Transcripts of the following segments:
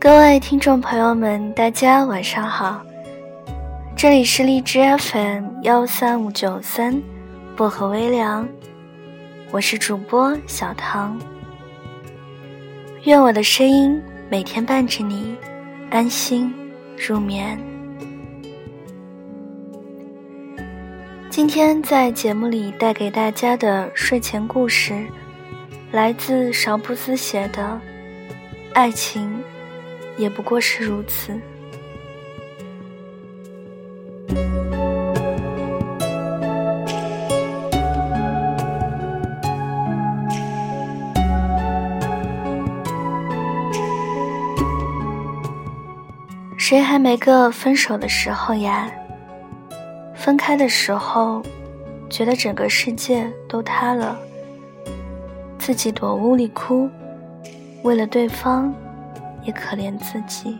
各位听众朋友们，大家晚上好，这里是荔枝 FM 幺三五九三薄荷微凉，我是主播小唐。愿我的声音每天伴着你安心入眠。今天在节目里带给大家的睡前故事，来自邵布斯写的《爱情也不过是如此》。谁还没个分手的时候呀？分开的时候，觉得整个世界都塌了，自己躲屋里哭，为了对方，也可怜自己。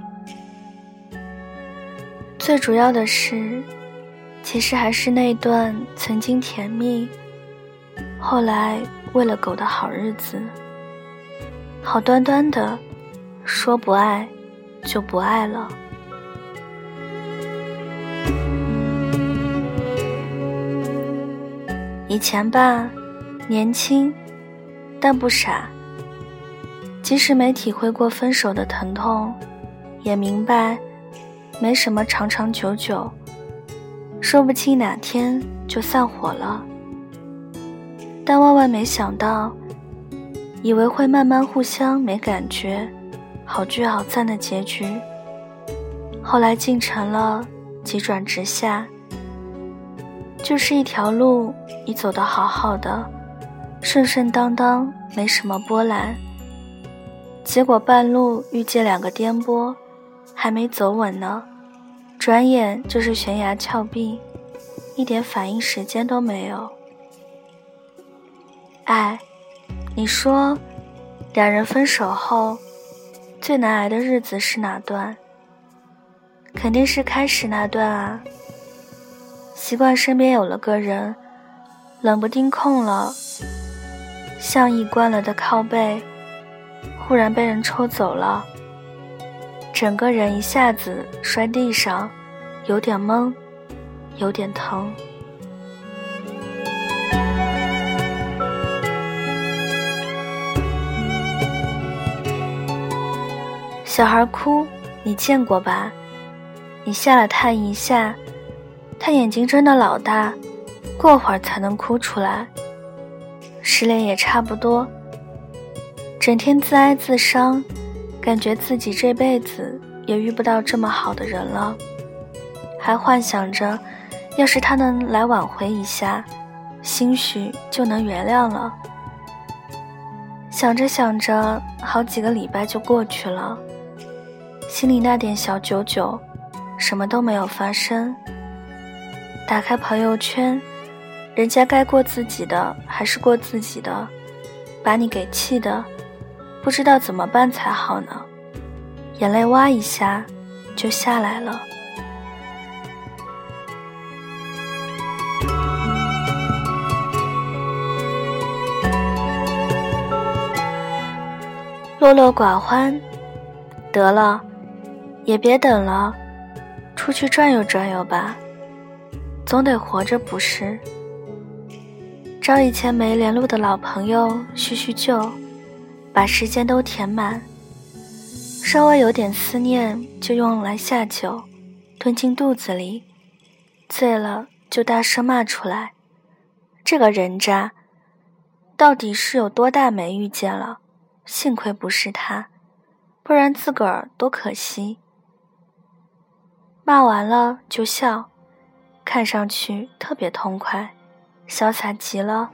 最主要的是，其实还是那段曾经甜蜜，后来为了狗的好日子，好端端的说不爱，就不爱了。以前吧，年轻，但不傻。即使没体会过分手的疼痛，也明白没什么长长久久，说不清哪天就散伙了。但万万没想到，以为会慢慢互相没感觉，好聚好散的结局，后来竟成了急转直下。就是一条路，你走得好好的，顺顺当当，没什么波澜。结果半路遇见两个颠簸，还没走稳呢，转眼就是悬崖峭壁，一点反应时间都没有。哎，你说，两人分手后，最难挨的日子是哪段？肯定是开始那段啊。习惯身边有了个人，冷不丁空了，像一关了的靠背，忽然被人抽走了，整个人一下子摔地上，有点懵，有点疼。小孩哭，你见过吧？你吓了他一下。他眼睛睁得老大，过会儿才能哭出来。失恋也差不多，整天自哀自伤，感觉自己这辈子也遇不到这么好的人了，还幻想着，要是他能来挽回一下，兴许就能原谅了。想着想着，好几个礼拜就过去了，心里那点小九九，什么都没有发生。打开朋友圈，人家该过自己的还是过自己的，把你给气的，不知道怎么办才好呢，眼泪哇一下就下来了。落落寡欢，得了，也别等了，出去转悠转悠吧。总得活着不是？找以前没联络的老朋友叙叙旧，把时间都填满。稍微有点思念，就用来下酒，吞进肚子里，醉了就大声骂出来。这个人渣，到底是有多大没遇见了？幸亏不是他，不然自个儿多可惜。骂完了就笑。看上去特别痛快，潇洒极了。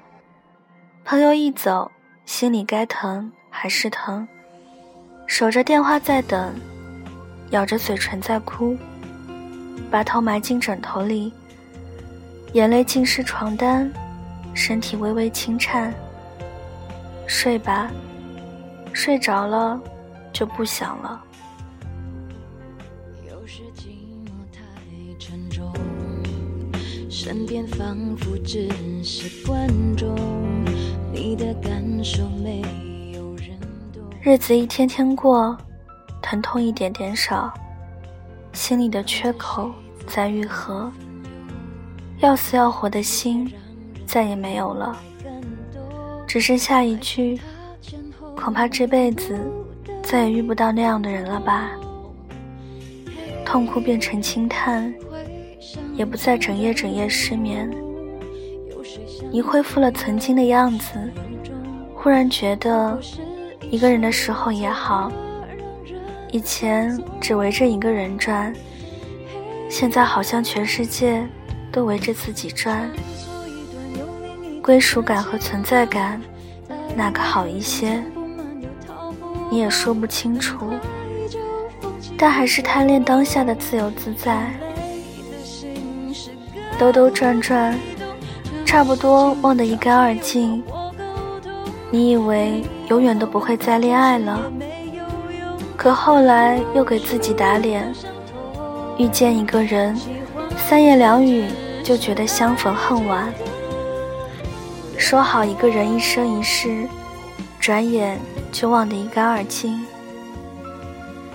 朋友一走，心里该疼还是疼，守着电话在等，咬着嘴唇在哭，把头埋进枕头里，眼泪浸湿床单，身体微微轻颤。睡吧，睡着了就不想了。身边仿佛只是观众，你的感受没。日子一天天过，疼痛一点点少，心里的缺口在愈合，要死要活的心再也没有了，只剩下一句：恐怕这辈子再也遇不到那样的人了吧。痛哭变成轻叹，也不再整夜整夜失眠。你恢复了曾经的样子，忽然觉得，一个人的时候也好。以前只围着一个人转，现在好像全世界都围着自己转。归属感和存在感，哪个好一些？你也说不清楚。但还是贪恋当下的自由自在，兜兜转转，差不多忘得一干二净。你以为永远都不会再恋爱了，可后来又给自己打脸，遇见一个人，三言两语就觉得相逢恨晚。说好一个人一生一世，转眼就忘得一干二净。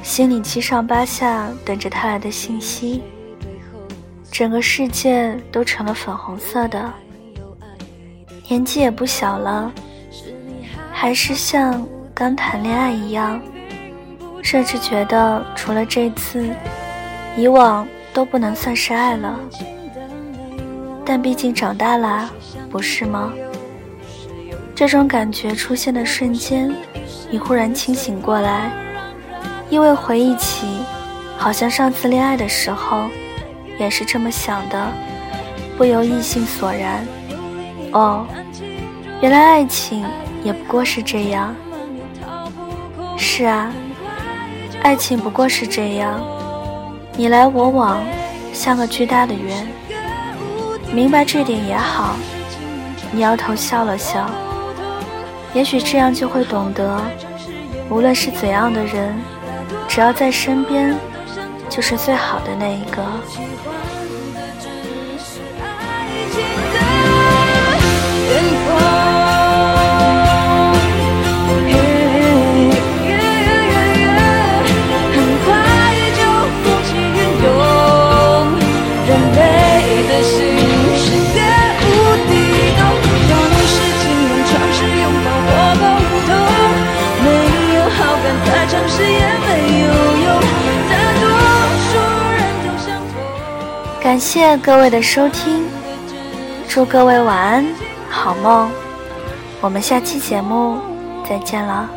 心里七上八下，等着他来的信息。整个世界都成了粉红色的。年纪也不小了，还是像刚谈恋爱一样，甚至觉得除了这次，以往都不能算是爱了。但毕竟长大了，不是吗？这种感觉出现的瞬间，你忽然清醒过来。因为回忆起，好像上次恋爱的时候，也是这么想的，不由异性索然。哦，原来爱情也不过是这样。是啊，爱情不过是这样，你来我往，像个巨大的圆。明白这点也好。你摇头笑了笑，也许这样就会懂得，无论是怎样的人。只要在身边，就是最好的那一个。感谢各位的收听，祝各位晚安，好梦。我们下期节目再见了。